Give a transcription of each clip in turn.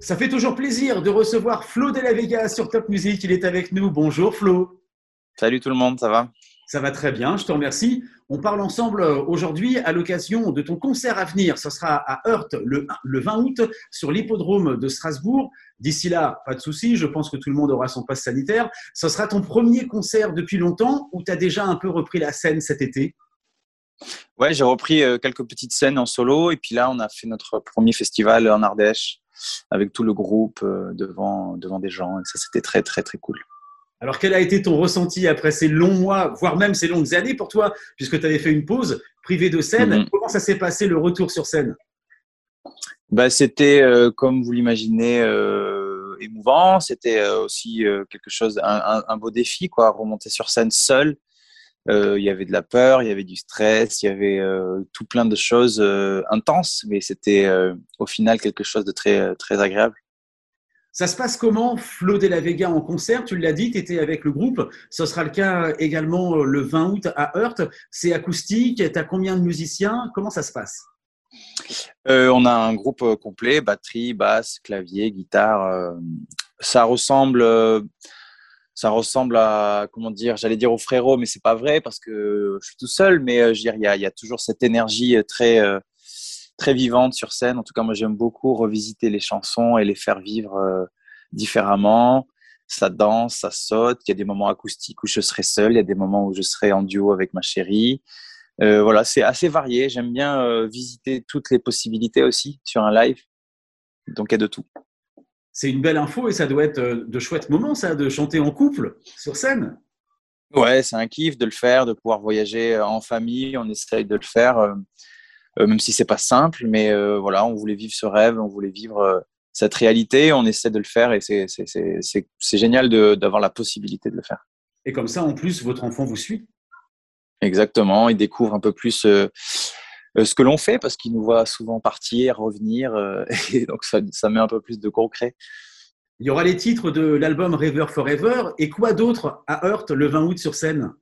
Ça fait toujours plaisir de recevoir Flo de la Vega sur Top Music. Il est avec nous. Bonjour Flo. Salut tout le monde, ça va? Ça va très bien, je te remercie. On parle ensemble euh, aujourd'hui à l'occasion de ton concert à venir. Ce sera à Heurt le, 20 août sur l'hippodrome de Strasbourg. D'ici là, pas de souci, je pense que tout le monde aura son passe sanitaire. Ce sera ton premier concert depuis longtemps ou tu as déjà un peu repris la scène cet été? Ouais, j'ai repris euh, quelques petites scènes en solo et puis là, on a fait notre premier festival en Ardèche avec tout le groupe euh, devant, devant des gens et ça, c'était très, très, très cool. Alors, quel a été ton ressenti après ces longs mois, voire même ces longues années pour toi, puisque tu avais fait une pause privée de scène? Mhm. Comment ça s'est passé le retour sur scène? Bah, C'était, euh, comme vous l'imaginez, émouvant. C'était aussi quelque chose, un, un, beau défi, quoi, remonter sur scène seul il y avait de la peur, il y avait du stress, il y avait euh, tout plein de choses euh, intenses, mais c'était au final quelque chose de très, très agréable. Ça se passe comment, Flo de la Vega en concert? Tu l'as dit, tu étais avec le groupe. Ce sera le cas également le 20 août à Heurt. C'est acoustique. Tu as combien de musiciens? Comment ça se passe? On a un groupe complet batterie, basse, clavier, guitare. ça ressemble ça ressemble à, comment dire, j'allais dire au frérot, mais c'est pas vrai parce que je suis tout seul, mais euh, je il y, a, toujours cette énergie euh, très, euh, très vivante sur scène. En tout cas, moi, j'aime beaucoup revisiter les chansons et les faire vivre différemment. Ça danse, ça saute. Il y a des moments acoustiques où je serai seul, il y a des moments où je serai en duo avec ma chérie. voilà, c'est assez varié. J'aime bien visiter toutes les possibilités aussi sur un live. Donc, il y a de tout c'est une belle info et ça doit être euh, de chouettes moments, ça, de chanter en couple sur scène. Ouais, c'est un kiff de le faire, de pouvoir voyager euh, en famille. On essaye de le faire, euh, même si c'est pas simple, mais voilà, on voulait vivre ce rêve, on voulait vivre cette réalité. On essaie de le faire et c'est génial d'avoir la possibilité de le faire. Et comme ça, en plus, votre enfant vous suit? Exactement, il découvre un peu plus ce que l'on fait parce qu'il nous voit souvent partir, revenir, euh, et donc ça, met un peu plus de concret. Il y aura les titres de l'album River Forever et quoi d'autre à Heurt le 20 août sur scène?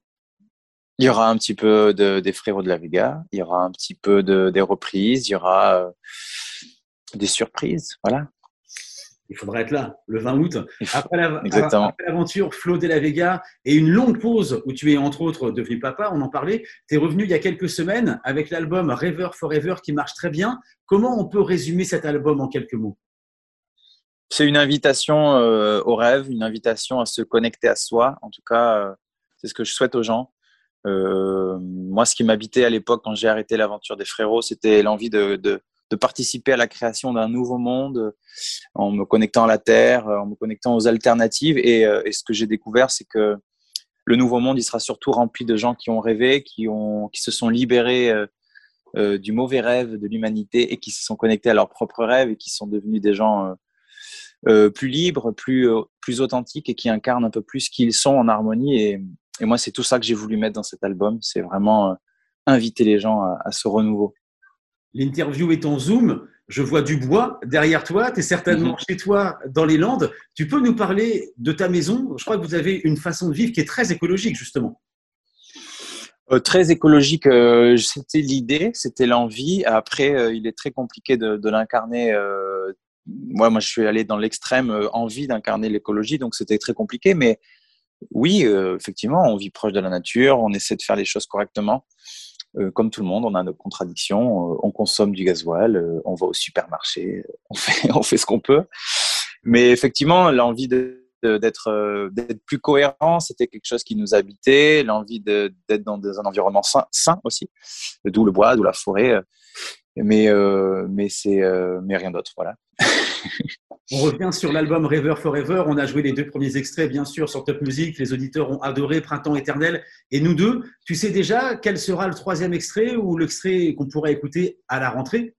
Il y aura un petit peu de, des Frérots de la Vega, il y aura un petit peu de, des reprises, il y aura euh, des surprises, voilà il faudra être là le 20 août. Après l'aventure Flo de la Vega et une longue pause où tu es entre autres devenu papa, on en parlait. Tu es revenu il y a quelques semaines avec l'album River Forever qui marche très bien. Comment on peut résumer cet album en quelques mots? C'est une invitation euh, au rêve, une invitation à se connecter à soi. En tout cas, euh, c'est ce que je souhaite aux gens. Euh, moi, ce qui m'habitait à l'époque quand j'ai arrêté l'aventure des frérots, c'était l'envie de de participer à la création d'un nouveau monde en me connectant à la Terre, en me connectant aux alternatives. Et, euh, ce que j'ai découvert, c'est que le nouveau monde, il sera surtout rempli de gens qui ont rêvé, qui, ont, qui se sont libérés euh, euh, du mauvais rêve de l'humanité et qui se sont connectés à leurs propres rêves et qui sont devenus des gens plus libres, plus, plus authentiques et qui incarnent un peu plus qui ils sont en harmonie. Et, moi, c'est tout ça que j'ai voulu mettre dans cet album. C'est vraiment inviter les gens à ce renouveau. L'interview est en Zoom. Je vois du bois derrière toi. Tu es certainement mhm. chez toi dans les Landes. Tu peux nous parler de ta maison? Je crois que vous avez une façon de vivre qui est très écologique, justement. Euh, très écologique, euh, c'était l'idée, c'était l'envie. Après, euh, il est très compliqué de, l'incarner. moi, moi, je suis allé dans l'extrême envie d'incarner l'écologie, donc c'était très compliqué. Mais oui, effectivement, on vit proche de la nature, on essaie de faire les choses correctement. Euh, comme tout le monde, on a nos contradictions. Euh, on consomme du gasoil, euh, on va au supermarché, on fait, on fait ce qu'on peut. Mais effectivement, l'envie d'être plus cohérent, c'était quelque chose qui nous habitait, l'envie d'être dans un environnement sain, sain aussi, d'où le bois, d'où la forêt, mais, mais, mais rien d'autre. Voilà. On revient sur l'album River Forever. On a joué les deux premiers extraits, bien sûr, sur Top Music. Les auditeurs ont adoré Printemps éternel. Et nous deux, tu sais déjà quel sera le troisième extrait ou l'extrait qu'on pourrait écouter à la rentrée?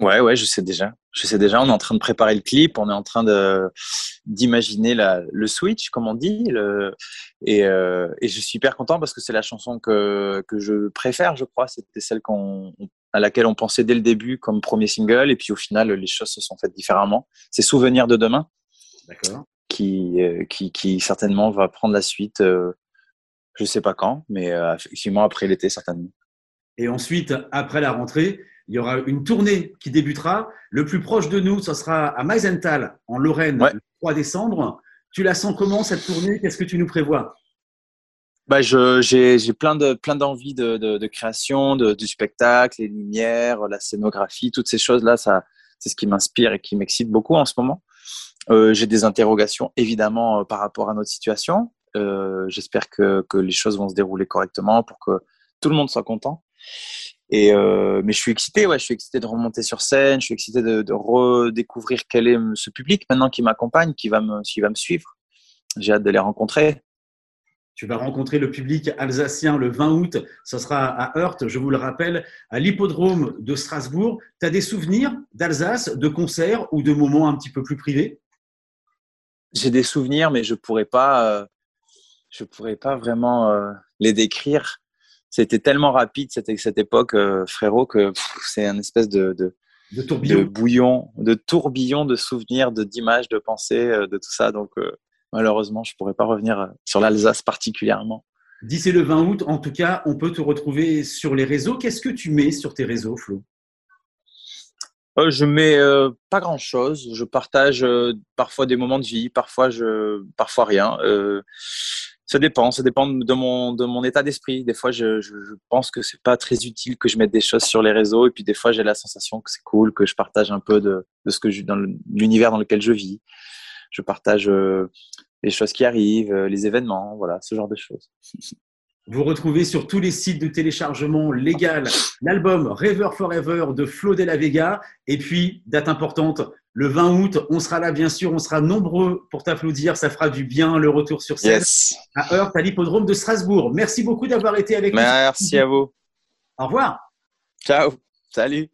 Ouais, ouais, je sais déjà. Je sais déjà. On est en train de préparer le clip. On est en train de d'imaginer le switch, comme on dit. et, euh, et, je suis hyper content parce que c'est la chanson que, que je préfère, je crois. C'était celle qu'on à laquelle on pensait dès le début comme premier single, et puis au final, les choses se sont faites différemment. C'est Souvenir de demain, qui, euh, qui, qui, certainement va prendre la suite, euh, je sais pas quand, mais euh, effectivement après l'été, certainement. Et ensuite, après la rentrée, il y aura une tournée qui débutera. Le plus proche de nous, ce sera à Meisenthal, en Lorraine, le 3 décembre. Tu la sens comment cette tournée? Qu'est-ce que tu nous prévois? Bah, j'ai plein de plein d'envie de, de, création, de, du spectacle, les lumières, la scénographie, toutes ces choses-là, ça, c'est ce qui m'inspire et qui m'excite beaucoup en ce moment. Euh, j'ai des interrogations évidemment euh, par rapport à notre situation. Euh, j'espère que, que, les choses vont se dérouler correctement pour que tout le monde soit content. Et mais je suis excité, ouais, je suis excité de remonter sur scène, je suis excité de, de redécouvrir quel est ce public maintenant qui m'accompagne, qui va me, qui va me suivre. J'ai hâte de les rencontrer. Tu vas rencontrer le public alsacien le 20 août. Ce sera à Heurt, je vous le rappelle, à l'hippodrome de Strasbourg. Tu as des souvenirs d'Alsace, de concerts ou de moments un petit peu plus privés? J'ai des souvenirs, mais je ne pourrais, pas, euh, je pourrais pas vraiment euh, les décrire. C'était tellement rapide cette, cette époque, euh, frérot, que c'est un espèce de, de, de, tourbillon. de bouillon, de tourbillon de souvenirs, d'images, de, pensées, de tout ça. Donc, malheureusement, je ne pourrais pas revenir euh, sur l'Alsace particulièrement. D'ici le 20 août, en tout cas, on peut te retrouver sur les réseaux. Qu'est-ce que tu mets sur tes réseaux, Flo? Euh, Je mets euh, pas grand-chose. Je partage parfois des moments de vie, parfois, je, parfois rien. Ça dépend, ça dépend de mon, de mon état d'esprit. Des fois, je, pense que c'est pas très utile que je mette des choses sur les réseaux, et puis des fois, j'ai la sensation que c'est cool, que je partage un peu de, de ce que je, dans l'univers dans lequel je vis je partage euh, les choses qui arrivent, euh, les événements, voilà, ce genre de choses. Vous retrouvez sur tous les sites de téléchargement légal l'album River Forever de Flo de la Vega. Et puis, date importante, le 20 août, on sera là, bien sûr, on sera nombreux pour t'applaudir. Ça fera du bien le retour sur scène à Heurt, à l'hippodrome de Strasbourg. Merci beaucoup d'avoir été avec nous. Merci à vous. Au revoir. Ciao. Salut.